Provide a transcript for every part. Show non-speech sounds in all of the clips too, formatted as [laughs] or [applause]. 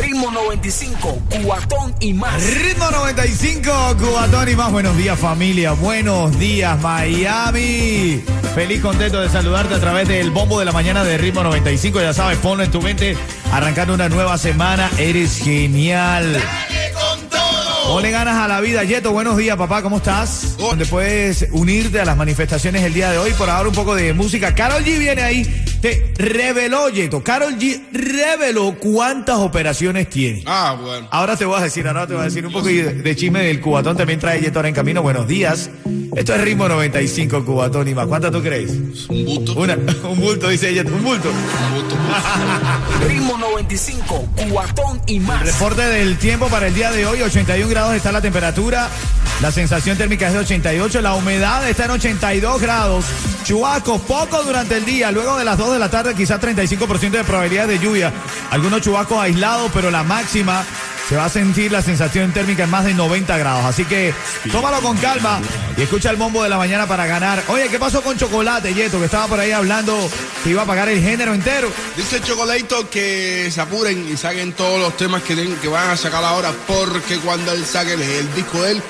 Ritmo 95, Cubatón y más. Ritmo 95, Cubatón y más. Buenos días familia, buenos días Miami. Feliz, contento de saludarte a través del bombo de la mañana de Ritmo 95. Ya sabes, ponlo en tu mente, arrancando una nueva semana. Eres genial. Dale con todo. Ponle ganas a la vida. Yeto, buenos días, papá, ¿cómo estás? Donde puedes unirte a las manifestaciones el día de hoy. Por ahora un poco de música. Carol G viene ahí. Te reveló, Yeto. Carol G reveló cuántas operaciones tiene. Ah, bueno. Ahora te voy a decir, ahora te voy a decir un poco de, de chisme del cubatón. También trae Yeto ahora en camino. Buenos días. Esto es ritmo 95, cubatón y más. ¿Cuántas tú crees? Un busto. Una, [laughs] un bulto, dice Yeto. Un bulto. Un busto. [laughs] Ritmo 95, Cubatón y más. Reporte del tiempo para el día de hoy, 81 grados está la temperatura, la sensación térmica es de 88, la humedad está en 82 grados, chubascos poco durante el día, luego de las 2 de la tarde quizás 35% de probabilidad de lluvia, algunos chubascos aislados, pero la máxima se va a sentir la sensación térmica en más de 90 grados, así que tómalo con calma y escucha el bombo de la mañana para ganar. Oye, ¿qué pasó con Chocolate, Yeto, que estaba por ahí hablando que iba a pagar el género entero? Dice Chocolatito que se apuren y saquen todos los temas que, tienen- que van a sacar ahora, porque cuando él saque el, disco de él,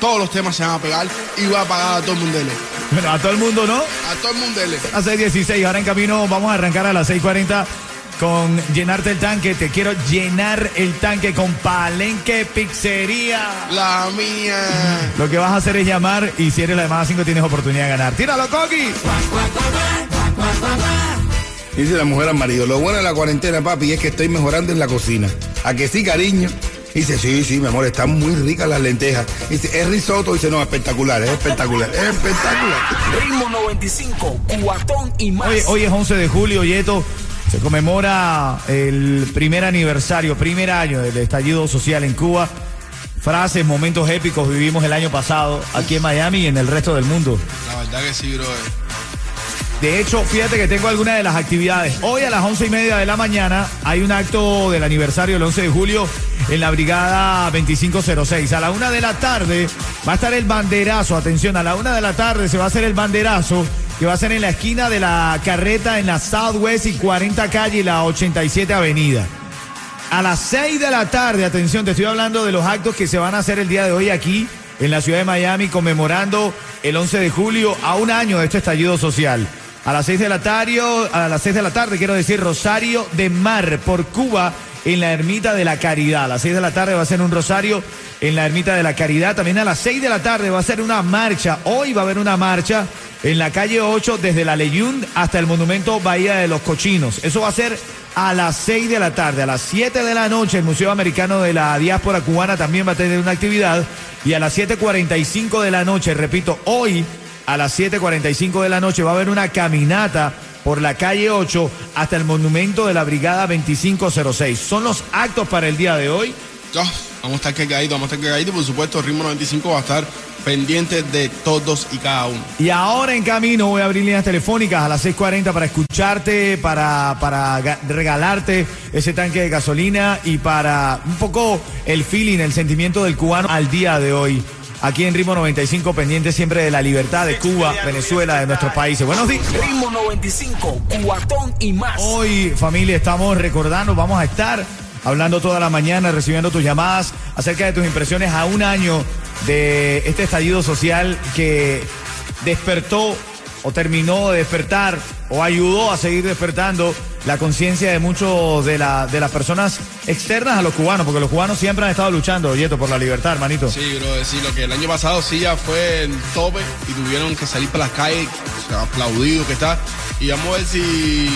todos los temas se van a pegar y va a pagar a todo el mundo. Bueno, a todo el mundo, ¿no? A todo el mundo. él. A 6.16, ahora en camino vamos a arrancar a las 6.40 con llenarte el tanque. Te quiero llenar el tanque con Palenque Pizzería. La mía. Lo que vas a hacer es llamar y si eres la llamada 5 tienes oportunidad de ganar. ¡Tíralo, Coqui! Dice la mujer al marido, lo bueno de la cuarentena, papi, es que estoy mejorando en la cocina. ¿A que sí, cariño? Dice, sí, sí, mi amor, están muy ricas las lentejas. Dice, es risotto. Dice, no, espectacular, es espectacular, es espectacular. Ritmo 95, Cubatón y más. Hoy, hoy es 11 de julio, Yeto. Se conmemora el primer aniversario, primer año del estallido social en Cuba. Frases, momentos épicos vivimos el año pasado aquí en Miami y en el resto del mundo. La verdad que sí, bro. De hecho, fíjate que tengo algunas de las actividades. Hoy a las once y media de la mañana hay un acto del aniversario del 11 de julio en la brigada 2506. A la una de la tarde va a estar el banderazo. Atención, a la una de la tarde se va a hacer el banderazo que va a ser en la esquina de la carreta en la Southwest y 40 calle y la 87 avenida. A las 6 de la tarde, atención, te estoy hablando de los actos que se van a hacer el día de hoy aquí en la ciudad de Miami conmemorando el 11 de julio a un año de este estallido social. A las 6 de la tarde, a las 6 de la tarde quiero decir Rosario de Mar por Cuba en la Ermita de la Caridad. A las 6 de la tarde va a ser un rosario en la Ermita de la Caridad. También a las 6 de la tarde va a ser una marcha. Hoy va a haber una marcha en la calle 8 desde la Leyund hasta el monumento Bahía de los Cochinos. Eso va a ser a las 6 de la tarde. A las 7 de la noche el Museo Americano de la Diáspora Cubana también va a tener una actividad. Y a las 7.45 de la noche, repito, hoy a las 7.45 de la noche va a haber una caminata por la calle 8 hasta el monumento de la Brigada 2506. Son los actos para el día de hoy. Ya, vamos a estar cargaditos, vamos a estar cargaditos. Por supuesto, Ritmo 95 va a estar pendiente de todos y cada uno. Y ahora en camino voy a abrir líneas telefónicas a las 6.40 para escucharte, para, para ga- regalarte ese tanque de gasolina y para un poco el feeling, el sentimiento del cubano al día de hoy. Aquí en Ritmo 95, pendiente siempre de la libertad de Cuba, Venezuela, de nuestros países. Buenos días. Ritmo 95, Cubatón y más. Hoy, familia, estamos recordando, vamos a estar hablando toda la mañana, recibiendo tus llamadas acerca de tus impresiones a un año de este estallido social que despertó o terminó de despertar o ayudó a seguir despertando la conciencia de muchos de, la- de las personas externas a los cubanos, porque los cubanos siempre han estado luchando, Yeto, por la libertad, hermanito. Sí, bro, sí, lo que el año pasado sí ya fue el tope y tuvieron que salir para las calles, o sea, aplaudido que está. Y vamos a ver si,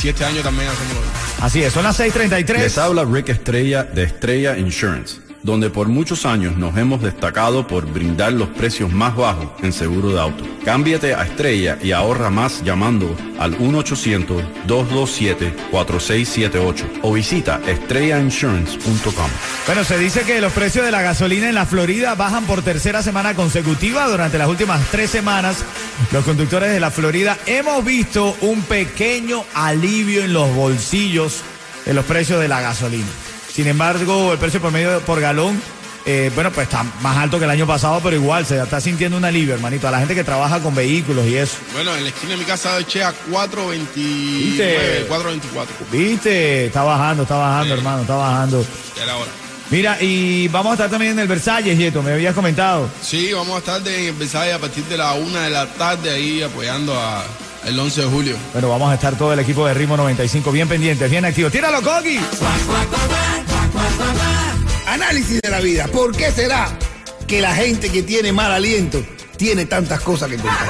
si este año también hacemos lo mismo. Así es, son las 6:33. Les habla Rick Estrella de Estrella Insurance. Donde por muchos años nos hemos destacado por brindar los precios más bajos en seguro de auto. Cámbiate a Estrella y ahorra más llamando al 1-800-227-4678 o visita estrellainsurance.com. Bueno, se dice que los precios de la gasolina en la Florida bajan por tercera semana consecutiva. Durante las últimas tres semanas, los conductores de la Florida hemos visto un pequeño alivio en los bolsillos de los precios de la gasolina. Sin embargo, el precio por medio por galón, eh, bueno, pues está más alto que el año pasado, pero igual se está sintiendo un alivio, hermanito. A la gente que trabaja con vehículos y eso. Bueno, en la esquina de mi casa eché a 4.29, ¿Viste? 4.24. ¿Viste? Está bajando, está bajando, Sí. hermano, está bajando. Ya era hora. Mira, y vamos a estar también en el Versalles, Yeto, me habías comentado. Sí, vamos a estar de- en Versailles a partir de la una de la tarde ahí apoyando a el 11 de julio. Bueno, vamos a estar todo el equipo de Ritmo 95 bien pendientes, bien activos. ¡Tíralo, Coqui! Análisis de la vida. ¿Por qué será que la gente que tiene mal aliento tiene tantas cosas que contar?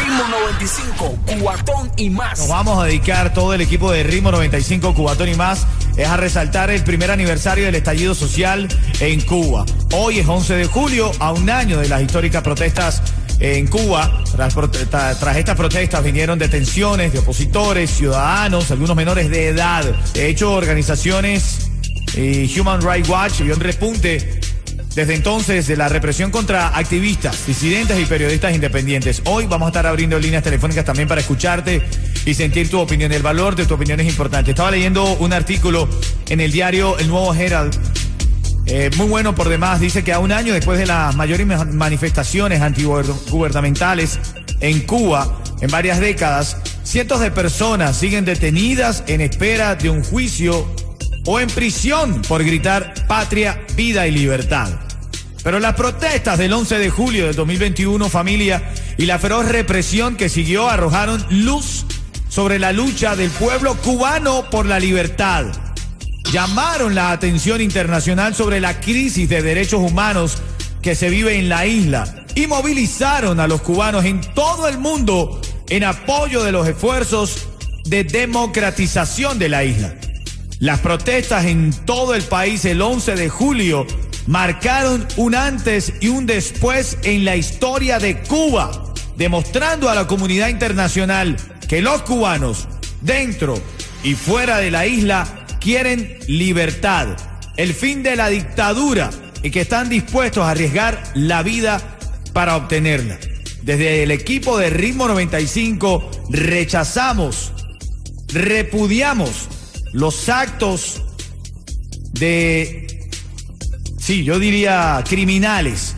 Ritmo 95, cuatón y más. Nos vamos a dedicar todo el equipo de Ritmo 95 Cubatón y más es a resaltar el primer aniversario del estallido social en Cuba. Hoy es 11 de julio, a un año de las históricas protestas en Cuba. Tras estas protestas vinieron detenciones de opositores, ciudadanos, algunos menores de edad. De hecho, organizaciones y Human Rights Watch vio un repunte desde entonces de la represión contra activistas, disidentes y periodistas independientes. Hoy vamos a estar abriendo líneas telefónicas también para escucharte y sentir tu opinión. El valor de tu opinión es importante. Estaba leyendo un artículo en el diario El Nuevo Herald. eh, muy bueno por demás, dice que a un año después de las mayores ma- manifestaciones antigubernamentales en Cuba, en varias décadas, cientos de personas siguen detenidas en espera de un juicio o en prisión por gritar patria, vida y libertad. Pero las protestas del 11 de julio del 2021, familia, y la feroz represión que siguió arrojaron luz sobre la lucha del pueblo cubano por la libertad. Llamaron la atención internacional sobre la crisis de derechos humanos que se vive en la isla y movilizaron a los cubanos en todo el mundo en apoyo de los esfuerzos de democratización de la isla. Las protestas en todo el país el 11 de julio marcaron un antes y un después en la historia de Cuba, demostrando a la comunidad internacional que los cubanos, dentro y fuera de la isla, quieren libertad, el fin de la dictadura y que están dispuestos a arriesgar la vida para obtenerla. Desde el equipo de Ritmo 95 rechazamos repudiamos los actos de, sí, yo diría criminales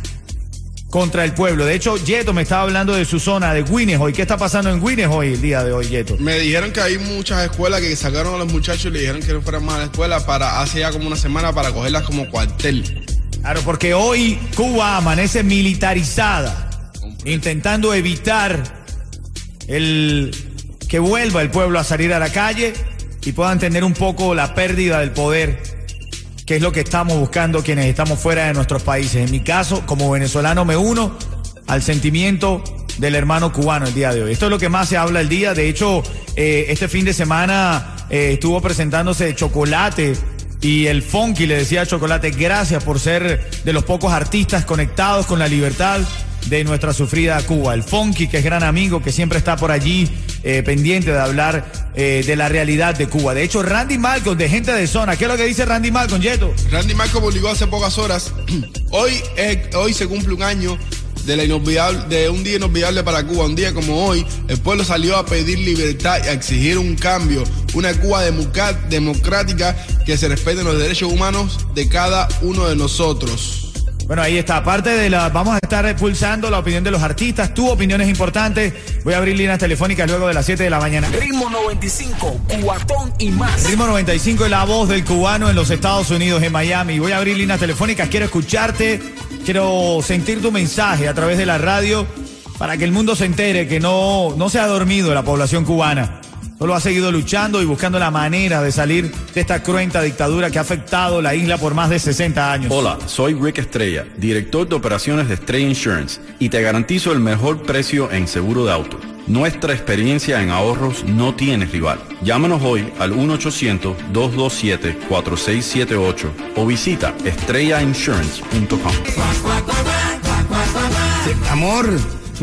contra el pueblo. De hecho, Yeto me estaba hablando de su zona, de Guinness hoy. ¿Qué está pasando en Guinness hoy, el día de hoy, Yeto? Me dijeron que hay muchas escuelas que sacaron a los muchachos y le dijeron que no fueran más a la escuela para hace ya como una semana para cogerlas como cuartel. Claro, porque hoy Cuba amanece militarizada, intentando evitar el que vuelva el pueblo a salir a la calle y puedan tener un poco la pérdida del poder, que es lo que estamos buscando quienes estamos fuera de nuestros países. En mi caso, como venezolano, me uno al sentimiento del hermano cubano el día de hoy. Esto es lo que más se habla el día. De hecho, eh, este fin de semana eh, estuvo presentándose Chocolate y el Funky le decía a Chocolate, gracias por ser de los pocos artistas conectados con la libertad de nuestra sufrida Cuba. El Funky, que es gran amigo, que siempre está por allí eh, pendiente de hablar eh, de la realidad de Cuba. De hecho, Randy Malcolm, de gente de zona, ¿qué es lo que dice Randy Malcolm, Yeto? Randy Marco publicó hace pocas horas. [clears throat] Hoy, hoy se cumple un año de, la inolvidable, de un día inolvidable para Cuba. Un día como hoy, el pueblo salió a pedir libertad y a exigir un cambio. Una Cuba democrática que se respeten los derechos humanos de cada uno de nosotros. Bueno, ahí está. Aparte de la, vamos a estar pulsando la opinión de los artistas. Tu opinión es importante. Voy a abrir líneas telefónicas luego de las 7 de la mañana. Ritmo 95, cuatón y más. Ritmo 95 es la voz del cubano en los Estados Unidos, en Miami. Voy a abrir líneas telefónicas. Quiero escucharte. Quiero sentir tu mensaje a través de la radio para que el mundo se entere que no, no se ha dormido la población cubana. Solo ha seguido luchando y buscando la manera de salir de esta cruenta dictadura que ha afectado la isla por más de 60 años. Hola, soy Rick Estrella, director de operaciones de Estrella Insurance, y te garantizo el mejor precio en seguro de auto. Nuestra experiencia en ahorros no tiene rival. Llámanos hoy al 1-800-227-4678 o visita estrellainsurance.com. Amor,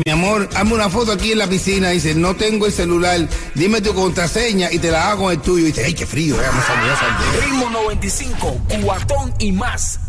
mi amor, hazme una foto aquí en la piscina. Dice, no tengo el celular. Dime tu contraseña y te la hago con el tuyo. dice, ay, qué frío. eh, Vamos a Ritmo 95, cuatón y más.